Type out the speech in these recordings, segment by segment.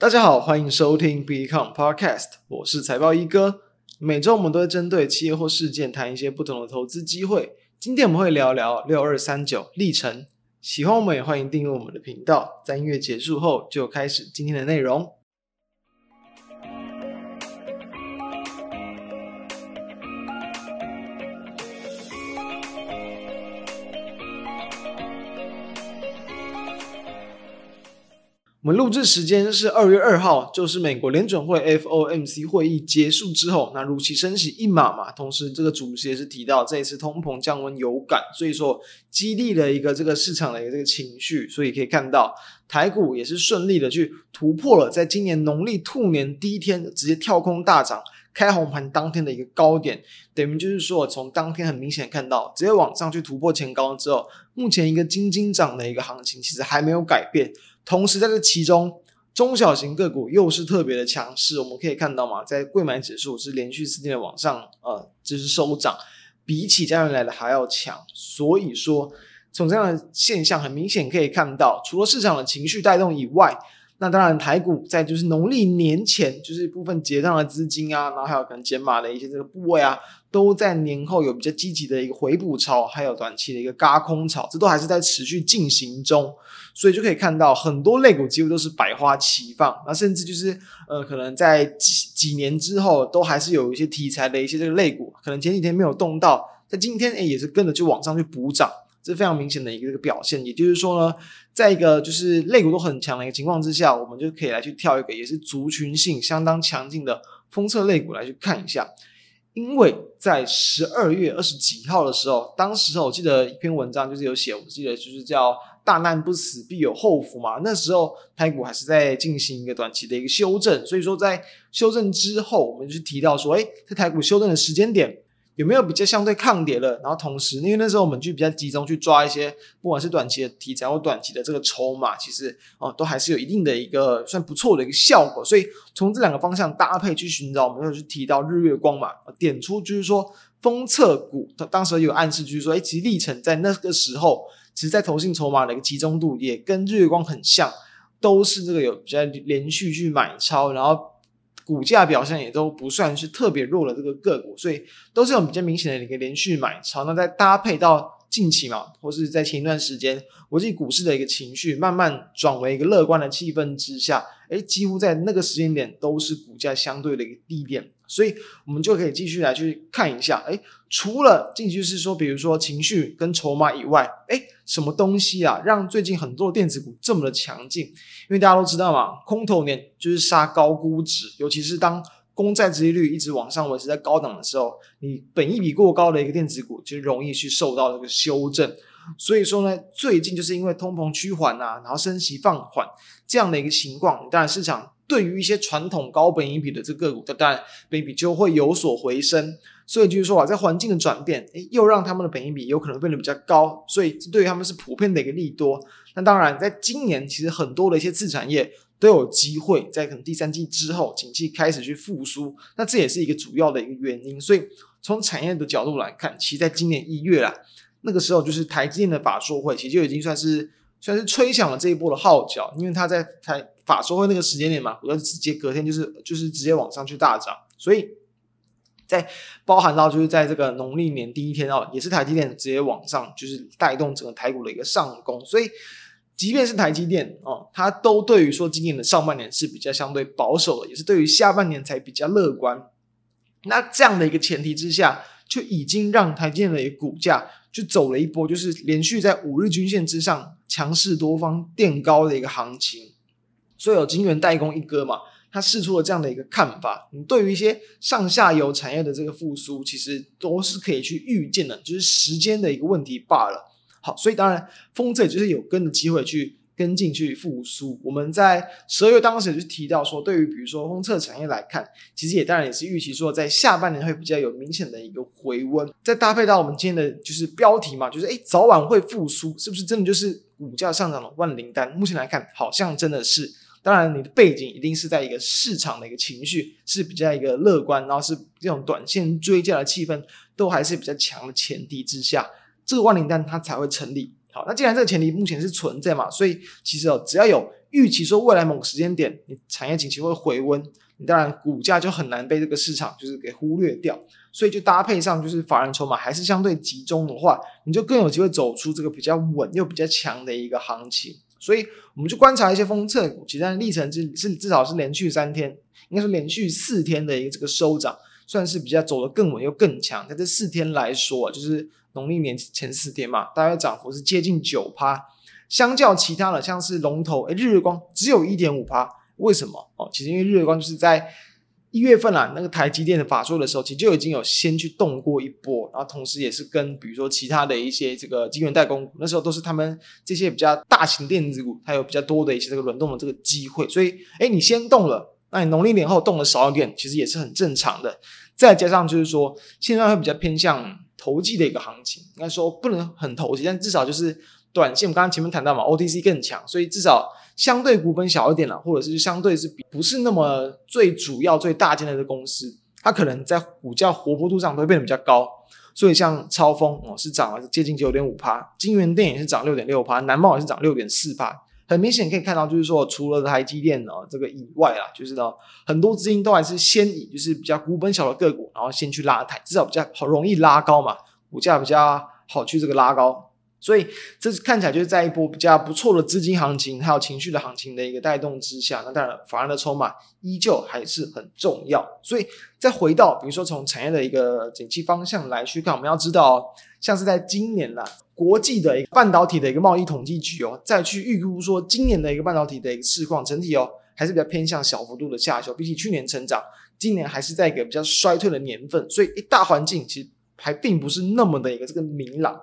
大家好，欢迎收听 Become Podcast，我是财报一哥。每周我们都会针对企业或事件谈一些不同的投资机会。今天我们会聊聊六二三九历程。喜欢我们也欢迎订阅我们的频道。在音乐结束后，就开始今天的内容。我们录制时间是二月二号，就是美国联准会 FOMC 会议结束之后，那如期升息一码嘛。同时，这个主席也是提到这一次通膨降温有感，所以说激励了一个这个市场的一个这个情绪。所以可以看到台股也是顺利的去突破了，在今年农历兔年第一天直接跳空大涨，开红盘当天的一个高点，等于就是说从当天很明显看到直接往上去突破前高之后，目前一个金金涨的一个行情其实还没有改变。同时，在这其中，中小型个股又是特别的强势。我们可以看到嘛，在贵买指数是连续四天的往上，呃，就是收涨，比起家人来的还要强。所以说，从这样的现象很明显可以看到，除了市场的情绪带动以外，那当然台股在就是农历年前，就是部分结账的资金啊，然后还有可能减码的一些这个部位啊。都在年后有比较积极的一个回补潮，还有短期的一个嘎空潮，这都还是在持续进行中，所以就可以看到很多类股几乎都是百花齐放，那甚至就是呃，可能在几几年之后，都还是有一些题材的一些这个类股，可能前几天没有动到，在今天诶也是跟着就往上去补涨，这非常明显的一个这个表现。也就是说呢，在一个就是肋骨都很强的一个情况之下，我们就可以来去跳一个也是族群性相当强劲的封测肋骨来去看一下。因为在十二月二十几号的时候，当时我记得一篇文章就是有写，我记得就是叫“大难不死，必有后福”嘛。那时候台股还是在进行一个短期的一个修正，所以说在修正之后，我们就提到说，诶，在台股修正的时间点。有没有比较相对抗跌的？然后同时，因为那时候我们就比较集中去抓一些，不管是短期的题材或短期的这个筹码，其实哦都还是有一定的一个算不错的一个效果。所以从这两个方向搭配去寻找，我们有去提到日月光嘛，点出就是说封测股，它当时有暗示就是说，哎，其实历程在那个时候，其实在投信筹码的一个集中度也跟日月光很像，都是这个有比较连续去买超，然后。股价表现也都不算是特别弱的这个个股，所以都是有比较明显的一个连续买潮。那在搭配到近期嘛，或是在前一段时间，国际股市的一个情绪慢慢转为一个乐观的气氛之下，诶，几乎在那个时间点都是股价相对的一个低点。所以我们就可以继续来去看一下，诶，除了近期是说，比如说情绪跟筹码以外，诶，什么东西啊，让最近很多电子股这么的强劲？因为大家都知道嘛，空头年就是杀高估值，尤其是当公债殖利率一直往上维持在高档的时候，你本益比过高的一个电子股就容易去受到这个修正。所以说呢，最近就是因为通膨趋缓啊，然后升息放缓这样的一个情况，当然市场。对于一些传统高本益比的这个股，当然本益比就会有所回升。所以就是说啊，在环境的转变，诶，又让他们的本益比有可能变得比较高。所以这对于他们是普遍的一个利多。那当然，在今年其实很多的一些次产业都有机会在可能第三季之后，景气开始去复苏。那这也是一个主要的一个原因。所以从产业的角度来看，其实在今年一月啊，那个时候就是台积电的法说会，其实就已经算是。算是吹响了这一波的号角，因为他在台法说会那个时间点嘛，我就直接隔天就是就是直接往上去大涨，所以在包含到就是在这个农历年第一天哦，也是台积电直接往上，就是带动整个台股的一个上攻，所以即便是台积电哦，它都对于说今年的上半年是比较相对保守的，也是对于下半年才比较乐观。那这样的一个前提之下，就已经让台积电的一个股价。就走了一波，就是连续在五日均线之上强势多方垫高的一个行情，所以有晶圆代工一哥嘛，他试出了这样的一个看法。你对于一些上下游产业的这个复苏，其实都是可以去预见的，就是时间的一个问题罢了。好，所以当然，封测就是有跟的机会去。跟进去复苏，我们在十二月当时就提到说，对于比如说封测产业来看，其实也当然也是预期说，在下半年会比较有明显的一个回温。再搭配到我们今天的就是标题嘛，就是诶早晚会复苏，是不是真的就是股价上涨的万灵丹？目前来看，好像真的是。当然，你的背景一定是在一个市场的一个情绪是比较一个乐观，然后是这种短线追价的气氛都还是比较强的前提之下，这个万灵丹它才会成立。好，那既然这个前提目前是存在嘛，所以其实哦，只要有预期说未来某个时间点你产业景气会回温，你当然股价就很难被这个市场就是给忽略掉。所以就搭配上就是法人筹码还是相对集中的话，你就更有机会走出这个比较稳又比较强的一个行情。所以我们就观察一些封测股，其实历程是是至少是连续三天，应该说连续四天的一个这个收涨，算是比较走得更稳又更强。在这四天来说，就是农历年前四天嘛，大概涨幅是接近九趴，相较其他的像是龙头，诶，日月光只有一点五趴，为什么？哦，其实因为日月光就是在。一月份啊，那个台积电的法说的时候，其实就已经有先去动过一波，然后同时也是跟比如说其他的一些这个晶圆代工股，那时候都是他们这些比较大型电子股，它有比较多的一些这个轮动的这个机会，所以诶，你先动了，那你农历年后动的少一点，其实也是很正常的。再加上就是说，现在会比较偏向投机的一个行情，应该说不能很投机，但至少就是短线，我们刚刚前面谈到嘛，OTC 更强，所以至少。相对股本小一点了，或者是相对是比不是那么最主要、最大间的公司，它可能在股价活泼度上都会变得比较高。所以像超风哦，是涨了接近九点五趴，金源电也是涨六点六趴，南茂也是涨六点四趴。很明显可以看到，就是说除了台积电呢这个以外啦，就是呢很多资金都还是先以就是比较股本小的个股，然后先去拉抬，至少比较好容易拉高嘛，股价比较好去这个拉高。所以这看起来就是在一波比较不错的资金行情，还有情绪的行情的一个带动之下，那当然法人的筹码依旧还是很重要。所以再回到比如说从产业的一个景气方向来去看，我们要知道，像是在今年啦，国际的一个半导体的一个贸易统计局哦，再去预估说今年的一个半导体的一个市况整体哦，还是比较偏向小幅度的下修，比起去年成长，今年还是在一个比较衰退的年份，所以一大环境其实还并不是那么的一个这个明朗。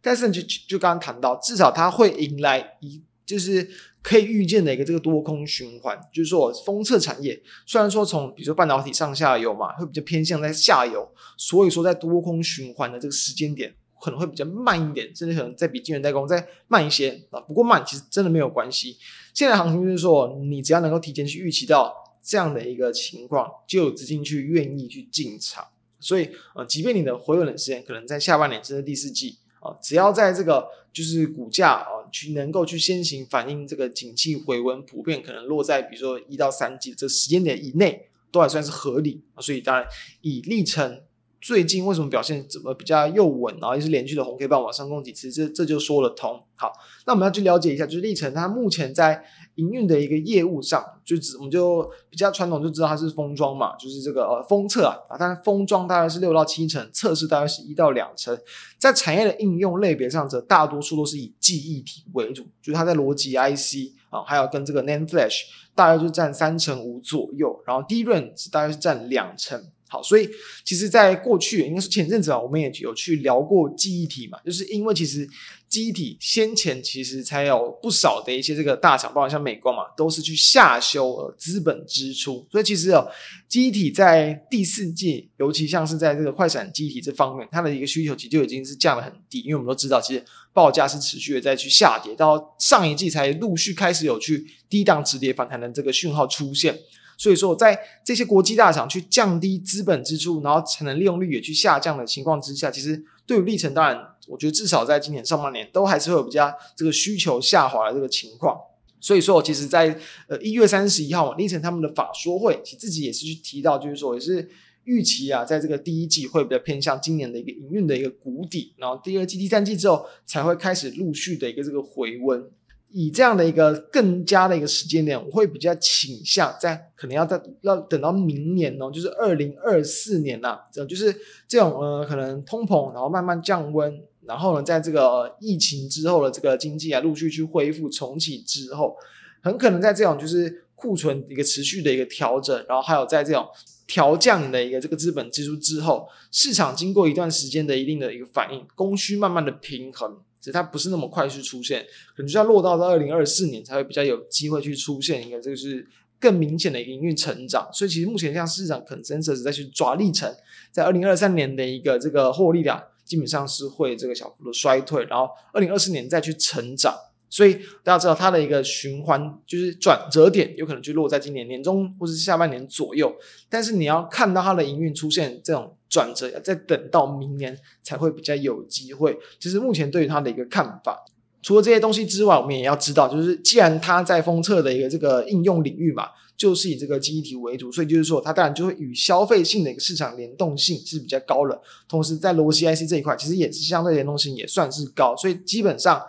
但是就就刚刚谈到，至少它会迎来一就是可以预见的一个这个多空循环，就是说封测产业虽然说从比如说半导体上下游嘛，会比较偏向在下游，所以说在多空循环的这个时间点可能会比较慢一点，甚至可能再比晶圆代工再慢一些啊。不过慢其实真的没有关系，现在行情就是说你只要能够提前去预期到这样的一个情况，就有资金去愿意去进场。所以呃，即便你的回稳的时间可能在下半年甚至第四季。啊，只要在这个就是股价啊，去能够去先行反映这个景气回温，普遍可能落在比如说一到三季这时间点以内，都还算是合理。所以当然以历程最近为什么表现怎么比较又稳，然后又是连续的红 K 棒往上攻几次，这这就说得通。好，那我们要去了解一下，就是历程它目前在。营运的一个业务上，就只我们就比较传统，就知道它是封装嘛，就是这个呃封测啊，啊，但是封装大概是六到七成，测试大概是一到两成。在产业的应用类别上，则大多数都是以记忆体为主，就是它在逻辑 IC 啊，还有跟这个 NAND Flash 大概就占三成五左右，然后 DRAM 大概是占两成。好，所以其实，在过去应该是前阵子啊，我们也有去聊过记忆体嘛，就是因为其实记忆体先前其实才有不少的一些这个大厂，包括像美光嘛，都是去下修呃资本支出，所以其实哦，记忆体在第四季，尤其像是在这个快闪记忆体这方面，它的一个需求其实就已经是降得很低，因为我们都知道，其实报价是持续的在去下跌，到上一季才陆续开始有去低档止跌反弹的这个讯号出现。所以说，在这些国际大厂去降低资本支出，然后产能利用率也去下降的情况之下，其实对于历程，当然，我觉得至少在今年上半年都还是会有比较这个需求下滑的这个情况。所以说，我其实在呃一月三十一号，历程他们的法说会，其实自己也是去提到，就是说也是预期啊，在这个第一季会比较偏向今年的一个营运的一个谷底，然后第二季、第三季之后才会开始陆续的一个这个回温。以这样的一个更加的一个时间点，我会比较倾向在可能要在要等到明年哦，就是二零二四年呐，这就是这种呃可能通膨，然后慢慢降温，然后呢，在这个疫情之后的这个经济啊陆续去恢复重启之后，很可能在这种就是库存一个持续的一个调整，然后还有在这种调降的一个这个资本支出之后，市场经过一段时间的一定的一个反应，供需慢慢的平衡。其实它不是那么快去出现，可能就要落到到二零二四年才会比较有机会去出现一个这个是更明显的营运成长。所以其实目前像市场 consensus 在去抓历程，在二零二三年的一个这个获利量基本上是会这个小幅的衰退，然后二零二四年再去成长。所以大家知道它的一个循环就是转折点，有可能就落在今年年中或是下半年左右。但是你要看到它的营运出现这种转折要，再等到明年才会比较有机会。其实目前对于它的一个看法，除了这些东西之外，我们也要知道，就是既然它在封测的一个这个应用领域嘛，就是以这个记忆体为主，所以就是说它当然就会与消费性的一个市场联动性是比较高的。同时，在逻辑 IC 这一块，其实也是相对联动性也算是高，所以基本上。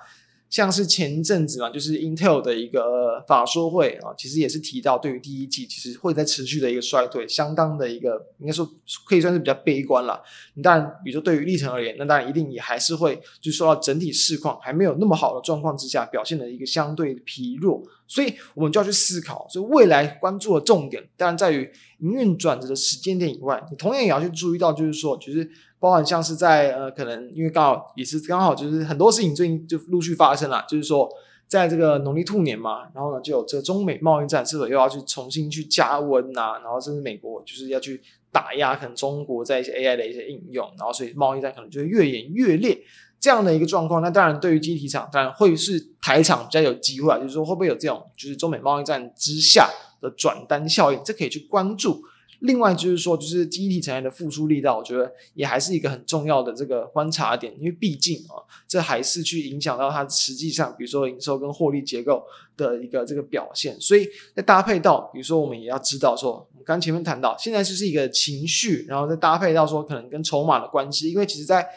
像是前一阵子嘛，就是 Intel 的一个法说会啊，其实也是提到，对于第一季其实会在持续的一个衰退，相当的一个应该说可以算是比较悲观了。你当然，比如说对于历程而言，那当然一定也还是会就受到整体市况还没有那么好的状况之下，表现的一个相对疲弱。所以我们就要去思考，所以未来关注的重点当然在于营运转折的时间点以外，你同样也要去注意到，就是说，就是。包含像是在呃，可能因为刚好也是刚好就是很多事情最近就陆续发生了，就是说在这个农历兔年嘛，然后呢就有这个中美贸易战是否又要去重新去加温呐？然后甚至美国就是要去打压可能中国在一些 AI 的一些应用，然后所以贸易战可能就越演越烈这样的一个状况。那当然对于记忆体厂当然会是台厂比较有机会啊，就是说会不会有这种就是中美贸易战之下的转单效应，这可以去关注。另外就是说，就是记忆体产业的复苏力道，我觉得也还是一个很重要的这个观察点，因为毕竟啊，这还是去影响到它实际上，比如说营收跟获利结构的一个这个表现。所以再搭配到，比如说我们也要知道说，我们刚前面谈到，现在就是一个情绪，然后再搭配到说可能跟筹码的关系，因为其实在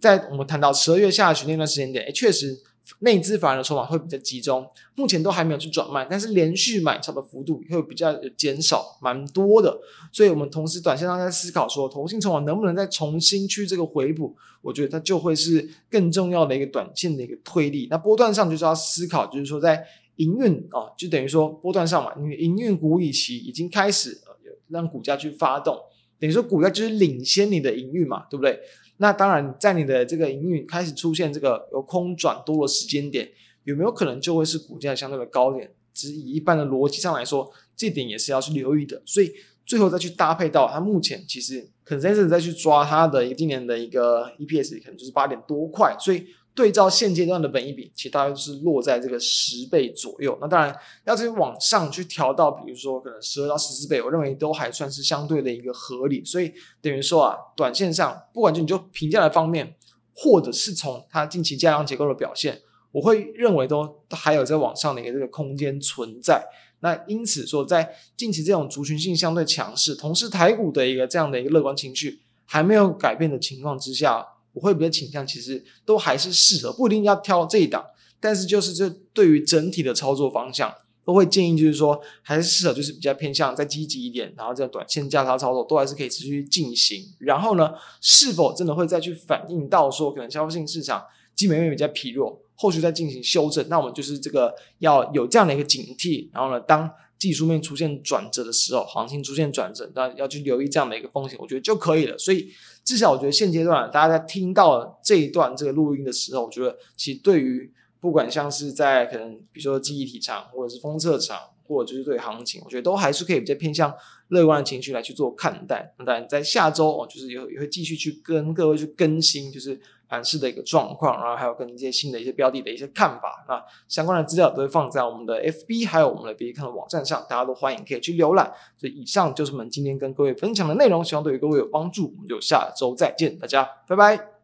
在我们谈到十二月下旬那段时间点，诶确实。内资反而的筹码会比较集中，目前都还没有去转卖，但是连续买超的幅度会比较减少，蛮多的。所以，我们同时短线上在思考说，投信筹码能不能再重新去这个回补？我觉得它就会是更重要的一个短线的一个推力。那波段上就是要思考，就是说在营运啊，就等于说波段上嘛，因为营运股以期已经开始让股价去发动，等于说股价就是领先你的营运嘛，对不对？那当然，在你的这个营运开始出现这个由空转多的时间点，有没有可能就会是股价相对的高点？只以一般的逻辑上来说，这点也是要去留意的。所以最后再去搭配到它目前其实可能在这里再去抓它的一个今年的一个 EPS，可能就是八点多块，所以。对照现阶段的本益比，其实大概是落在这个十倍左右。那当然，要再往上去调到，比如说可能十二到十四倍，我认为都还算是相对的一个合理。所以等于说啊，短线上不管就你就评价的方面，或者是从它近期价量结构的表现，我会认为都还有在往上的一个这个空间存在。那因此说，在近期这种族群性相对强势，同时台股的一个这样的一个乐观情绪还没有改变的情况之下。我会比较倾向，其实都还是适合，不一定要挑这一档，但是就是这对于整体的操作方向，都会建议就是说，还是适合，就是比较偏向再积极一点，然后这样短线价差操作都还是可以持续进行。然后呢，是否真的会再去反映到说，可能消费性市场基本面比较疲弱，后续再进行修正，那我们就是这个要有这样的一个警惕。然后呢，当技术面出现转折的时候，行情出现转折，那要去留意这样的一个风险，我觉得就可以了。所以。至少我觉得现阶段大家在听到这一段这个录音的时候，我觉得其实对于不管像是在可能比如说记忆体厂或者是封测厂，或者就是对行情，我觉得都还是可以比较偏向乐观的情绪来去做看待。那当然在下周哦，就是也也会继续去跟各位去更新，就是。盘市的一个状况，然后还有跟一些新的一些标的的一些看法，那相关的资料都会放在我们的 FB 还有我们的别看的网站上，大家都欢迎可以去浏览。所以以上就是我们今天跟各位分享的内容，希望对于各位有帮助。我们就下周再见，大家拜拜。